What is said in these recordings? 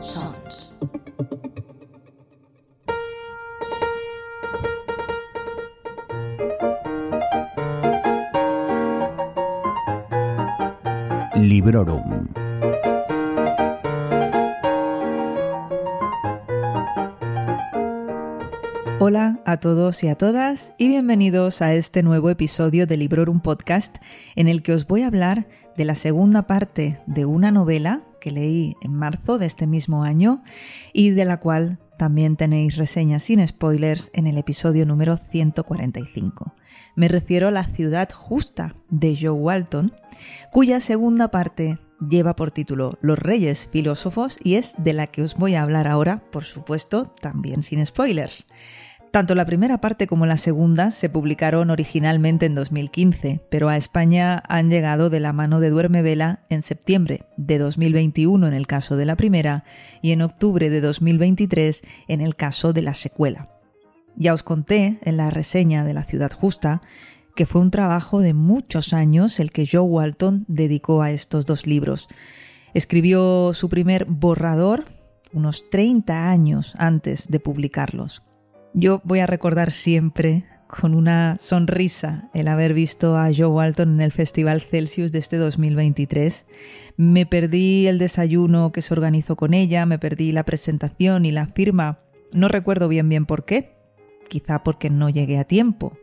Sons. Librorum. Hola a todos y a todas y bienvenidos a este nuevo episodio de Librorum Podcast en el que os voy a hablar de la segunda parte de una novela que leí en marzo de este mismo año y de la cual también tenéis reseñas sin spoilers en el episodio número 145. Me refiero a La ciudad justa de Joe Walton, cuya segunda parte lleva por título Los Reyes Filósofos y es de la que os voy a hablar ahora, por supuesto, también sin spoilers. Tanto la primera parte como la segunda se publicaron originalmente en 2015, pero a España han llegado de la mano de Duerme Vela en septiembre de 2021 en el caso de la primera y en octubre de 2023 en el caso de la secuela. Ya os conté en la reseña de La Ciudad Justa que fue un trabajo de muchos años el que Joe Walton dedicó a estos dos libros. Escribió su primer borrador unos 30 años antes de publicarlos. Yo voy a recordar siempre con una sonrisa el haber visto a Joe Walton en el Festival Celsius de este 2023. Me perdí el desayuno que se organizó con ella, me perdí la presentación y la firma. No recuerdo bien bien por qué, quizá porque no llegué a tiempo,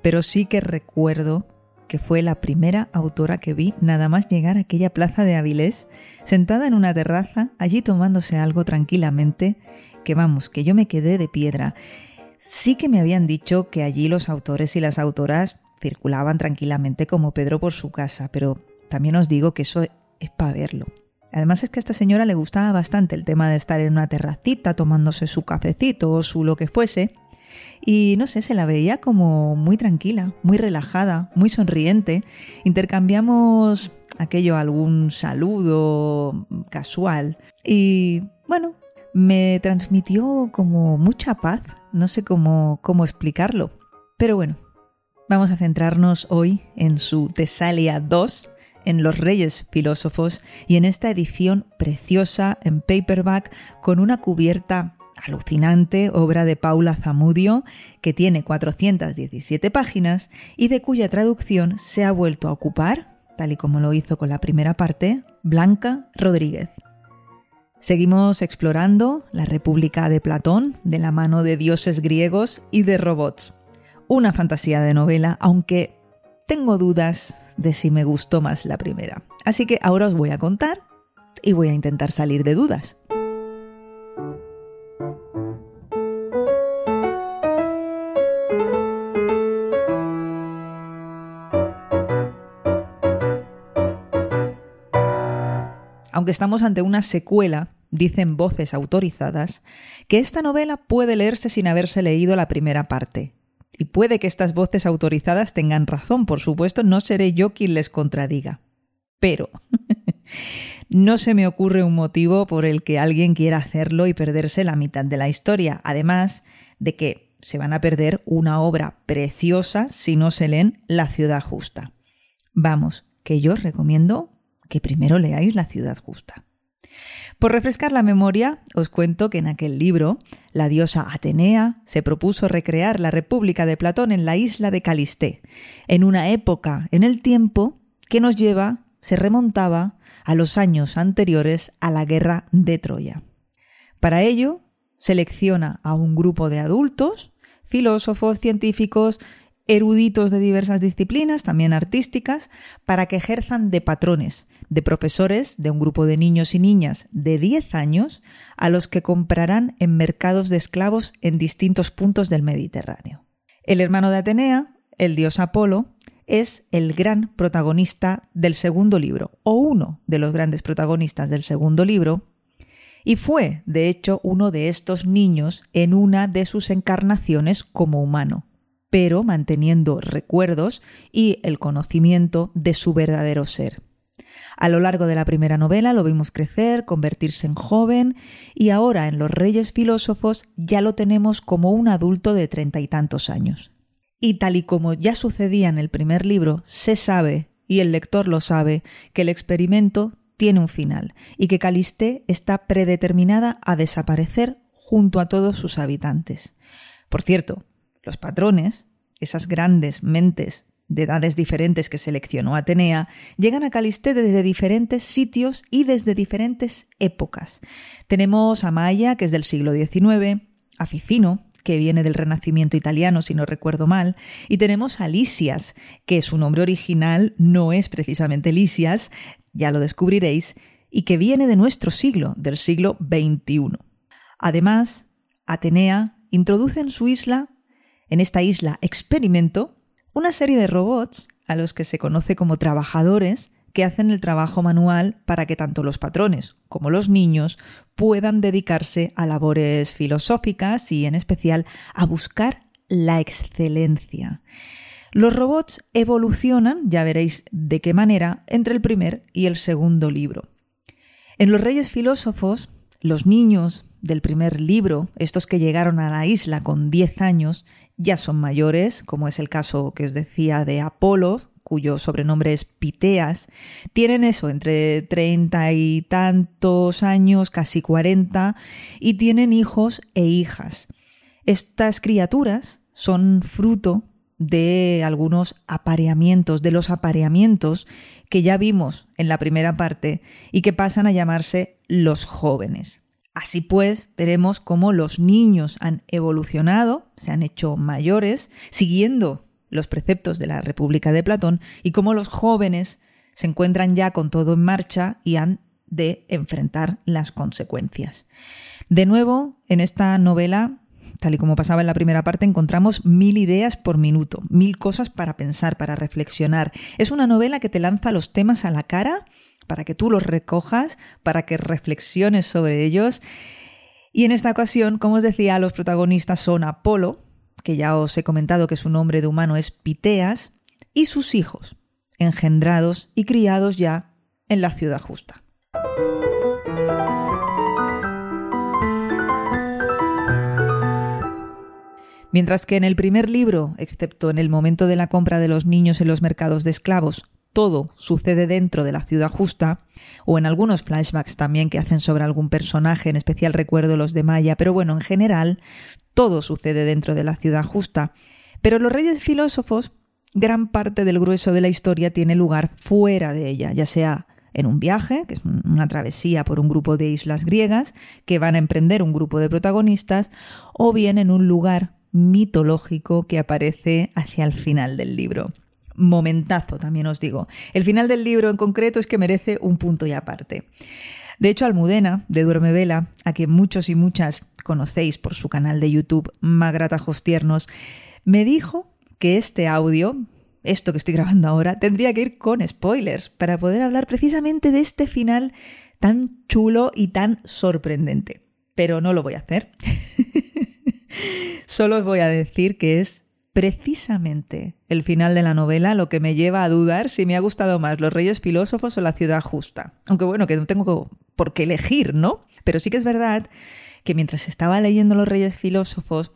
pero sí que recuerdo que fue la primera autora que vi nada más llegar a aquella plaza de Avilés, sentada en una terraza, allí tomándose algo tranquilamente, que vamos, que yo me quedé de piedra. Sí que me habían dicho que allí los autores y las autoras circulaban tranquilamente como Pedro por su casa, pero también os digo que eso es para verlo. Además es que a esta señora le gustaba bastante el tema de estar en una terracita tomándose su cafecito o su lo que fuese, y no sé, se la veía como muy tranquila, muy relajada, muy sonriente. Intercambiamos aquello, algún saludo casual y bueno, me transmitió como mucha paz, no sé cómo, cómo explicarlo. Pero bueno, vamos a centrarnos hoy en su Tesalia 2, en Los Reyes Filósofos y en esta edición preciosa en paperback con una cubierta alucinante, obra de Paula Zamudio, que tiene 417 páginas y de cuya traducción se ha vuelto a ocupar, tal y como lo hizo con la primera parte, Blanca Rodríguez. Seguimos explorando la República de Platón de la mano de dioses griegos y de robots. Una fantasía de novela, aunque tengo dudas de si me gustó más la primera. Así que ahora os voy a contar y voy a intentar salir de dudas. Aunque estamos ante una secuela, dicen voces autorizadas, que esta novela puede leerse sin haberse leído la primera parte. Y puede que estas voces autorizadas tengan razón, por supuesto, no seré yo quien les contradiga. Pero no se me ocurre un motivo por el que alguien quiera hacerlo y perderse la mitad de la historia, además de que se van a perder una obra preciosa si no se leen La ciudad justa. Vamos, que yo os recomiendo que primero leáis La ciudad justa. Por refrescar la memoria, os cuento que en aquel libro, la diosa Atenea se propuso recrear la República de Platón en la isla de Calisté, en una época en el tiempo que nos lleva, se remontaba a los años anteriores a la guerra de Troya. Para ello, selecciona a un grupo de adultos, filósofos, científicos eruditos de diversas disciplinas, también artísticas, para que ejerzan de patrones, de profesores de un grupo de niños y niñas de 10 años a los que comprarán en mercados de esclavos en distintos puntos del Mediterráneo. El hermano de Atenea, el dios Apolo, es el gran protagonista del segundo libro, o uno de los grandes protagonistas del segundo libro, y fue, de hecho, uno de estos niños en una de sus encarnaciones como humano pero manteniendo recuerdos y el conocimiento de su verdadero ser. A lo largo de la primera novela lo vimos crecer, convertirse en joven y ahora en Los Reyes Filósofos ya lo tenemos como un adulto de treinta y tantos años. Y tal y como ya sucedía en el primer libro, se sabe, y el lector lo sabe, que el experimento tiene un final y que Calisté está predeterminada a desaparecer junto a todos sus habitantes. Por cierto, los patrones, esas grandes mentes de edades diferentes que seleccionó Atenea, llegan a Calisté desde diferentes sitios y desde diferentes épocas. Tenemos a Maya, que es del siglo XIX, a Ficino, que viene del Renacimiento italiano, si no recuerdo mal, y tenemos a Lisias, que su nombre original no es precisamente Lisias, ya lo descubriréis, y que viene de nuestro siglo, del siglo XXI. Además, Atenea introduce en su isla, en esta isla experimento, una serie de robots a los que se conoce como trabajadores que hacen el trabajo manual para que tanto los patrones como los niños puedan dedicarse a labores filosóficas y en especial a buscar la excelencia. Los robots evolucionan, ya veréis de qué manera, entre el primer y el segundo libro. En los Reyes Filósofos, los niños del primer libro, estos que llegaron a la isla con 10 años, ya son mayores, como es el caso que os decía de Apolo, cuyo sobrenombre es Piteas, tienen eso, entre treinta y tantos años, casi cuarenta, y tienen hijos e hijas. Estas criaturas son fruto de algunos apareamientos, de los apareamientos que ya vimos en la primera parte y que pasan a llamarse los jóvenes. Así pues, veremos cómo los niños han evolucionado, se han hecho mayores, siguiendo los preceptos de la República de Platón y cómo los jóvenes se encuentran ya con todo en marcha y han de enfrentar las consecuencias. De nuevo, en esta novela, tal y como pasaba en la primera parte, encontramos mil ideas por minuto, mil cosas para pensar, para reflexionar. Es una novela que te lanza los temas a la cara para que tú los recojas, para que reflexiones sobre ellos. Y en esta ocasión, como os decía, los protagonistas son Apolo, que ya os he comentado que su nombre de humano es Piteas, y sus hijos, engendrados y criados ya en la ciudad justa. Mientras que en el primer libro, excepto en el momento de la compra de los niños en los mercados de esclavos, todo sucede dentro de la ciudad justa, o en algunos flashbacks también que hacen sobre algún personaje, en especial recuerdo los de Maya, pero bueno, en general, todo sucede dentro de la ciudad justa. Pero los reyes filósofos, gran parte del grueso de la historia tiene lugar fuera de ella, ya sea en un viaje, que es una travesía por un grupo de islas griegas que van a emprender un grupo de protagonistas, o bien en un lugar mitológico que aparece hacia el final del libro. Momentazo, también os digo. El final del libro en concreto es que merece un punto y aparte. De hecho, Almudena, de Duerme Vela, a quien muchos y muchas conocéis por su canal de YouTube Magratajos Tiernos, me dijo que este audio, esto que estoy grabando ahora, tendría que ir con spoilers para poder hablar precisamente de este final tan chulo y tan sorprendente. Pero no lo voy a hacer. Solo os voy a decir que es precisamente el final de la novela lo que me lleva a dudar si me ha gustado más Los Reyes Filósofos o La Ciudad Justa. Aunque bueno, que no tengo por qué elegir, ¿no? Pero sí que es verdad que mientras estaba leyendo Los Reyes Filósofos,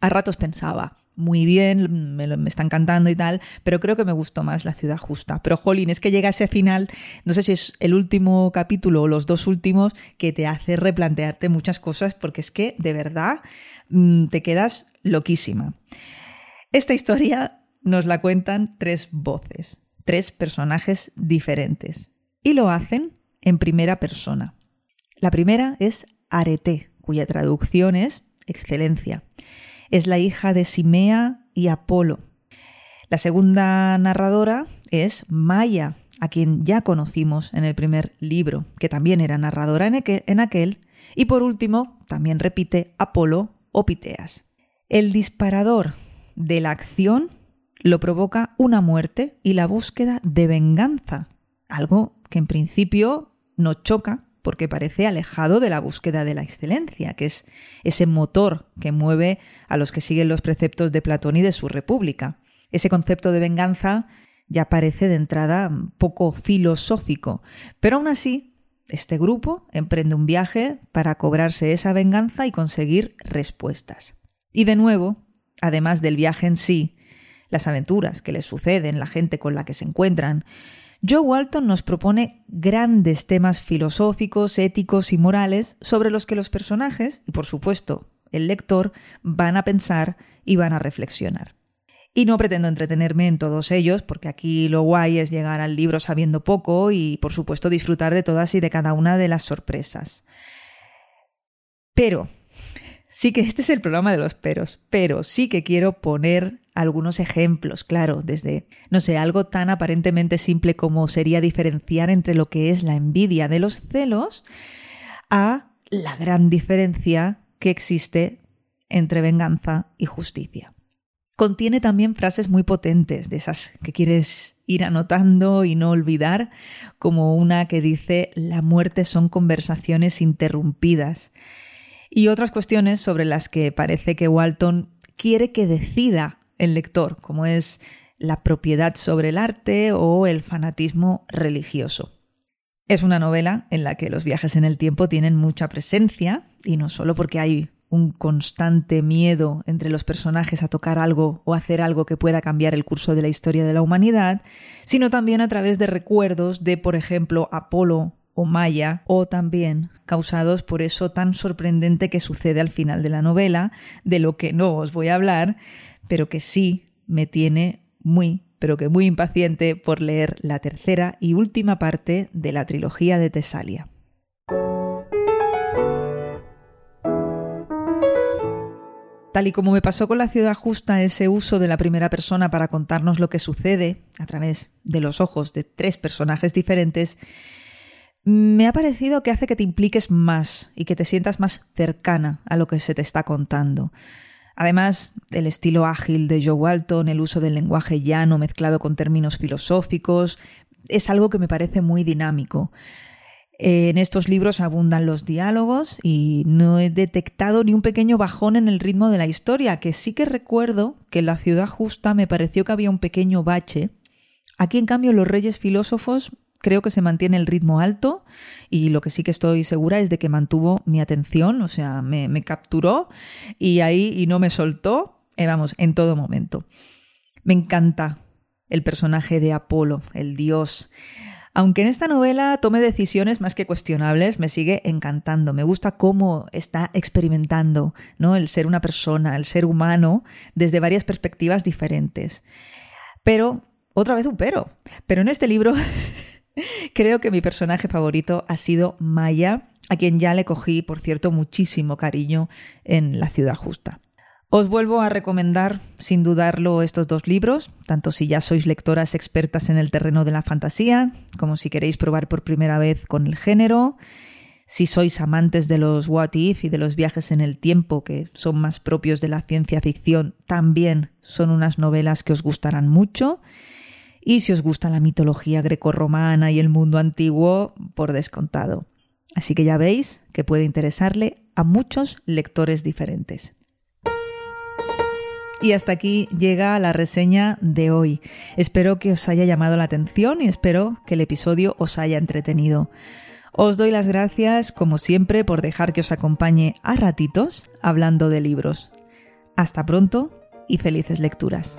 a ratos pensaba, muy bien, me, me, está encantando y tal, pero creo que me gustó más La Ciudad Justa. Pero, jolín, es que llega ese final, no sé si es el último capítulo o los dos últimos, que te hace replantearte muchas cosas, porque es que, de verdad, mm, te quedas loquísima. Esta historia nos la cuentan tres voces, tres personajes diferentes, y lo hacen en primera persona. La primera es Arete, cuya traducción es excelencia. Es la hija de Simea y Apolo. La segunda narradora es Maya, a quien ya conocimos en el primer libro, que también era narradora en aquel, y por último también repite Apolo o Piteas. El disparador de la acción lo provoca una muerte y la búsqueda de venganza, algo que en principio nos choca porque parece alejado de la búsqueda de la excelencia, que es ese motor que mueve a los que siguen los preceptos de Platón y de su república. Ese concepto de venganza ya parece de entrada poco filosófico, pero aún así, este grupo emprende un viaje para cobrarse esa venganza y conseguir respuestas. Y de nuevo, además del viaje en sí, las aventuras que les suceden, la gente con la que se encuentran, Joe Walton nos propone grandes temas filosóficos, éticos y morales sobre los que los personajes, y por supuesto el lector, van a pensar y van a reflexionar. Y no pretendo entretenerme en todos ellos, porque aquí lo guay es llegar al libro sabiendo poco y, por supuesto, disfrutar de todas y de cada una de las sorpresas. Pero, sí que este es el programa de los peros, pero sí que quiero poner algunos ejemplos, claro, desde, no sé, algo tan aparentemente simple como sería diferenciar entre lo que es la envidia de los celos a la gran diferencia que existe entre venganza y justicia. Contiene también frases muy potentes, de esas que quieres ir anotando y no olvidar, como una que dice la muerte son conversaciones interrumpidas, y otras cuestiones sobre las que parece que Walton quiere que decida el lector, como es la propiedad sobre el arte o el fanatismo religioso. Es una novela en la que los viajes en el tiempo tienen mucha presencia, y no solo porque hay un constante miedo entre los personajes a tocar algo o hacer algo que pueda cambiar el curso de la historia de la humanidad, sino también a través de recuerdos de, por ejemplo, Apolo o Maya, o también causados por eso tan sorprendente que sucede al final de la novela, de lo que no os voy a hablar, pero que sí me tiene muy, pero que muy impaciente por leer la tercera y última parte de la trilogía de Tesalia. Tal y como me pasó con la ciudad justa, ese uso de la primera persona para contarnos lo que sucede a través de los ojos de tres personajes diferentes, me ha parecido que hace que te impliques más y que te sientas más cercana a lo que se te está contando. Además, el estilo ágil de Joe Walton, el uso del lenguaje llano mezclado con términos filosóficos, es algo que me parece muy dinámico. En estos libros abundan los diálogos y no he detectado ni un pequeño bajón en el ritmo de la historia, que sí que recuerdo que en la ciudad justa me pareció que había un pequeño bache. Aquí, en cambio, los reyes filósofos creo que se mantiene el ritmo alto y lo que sí que estoy segura es de que mantuvo mi atención, o sea, me, capturó y ahí y no me soltó, eh, vamos, en todo momento. Me encanta el personaje de Apolo, el dios. Aunque en esta novela tome decisiones más que cuestionables, me sigue encantando. Me gusta cómo está experimentando ¿no? el ser una persona, el ser humano, desde varias perspectivas diferentes. Pero, otra vez un pero. Pero en este libro creo que mi personaje favorito ha sido Maya, a quien ya le cogí, por cierto, muchísimo cariño en La ciudad justa. Os vuelvo a recomendar, sin dudarlo, estos dos libros, tanto si ya sois lectoras expertas en el terreno de la fantasía, como si queréis probar por primera vez con el género, si sois amantes de los what if y de los viajes en el tiempo, que son más propios de la ciencia ficción, también son unas novelas que os gustarán mucho. Y si os gusta la mitología grecorromana y el mundo antiguo, por descontado. Así que ya veis que puede interesarle a muchos lectores diferentes. Y hasta aquí llega la reseña de hoy. Espero que os haya llamado la atención y espero que el episodio os haya entretenido. Os doy las gracias, como siempre, por dejar que os acompañe a ratitos hablando de libros. Hasta pronto y felices lecturas.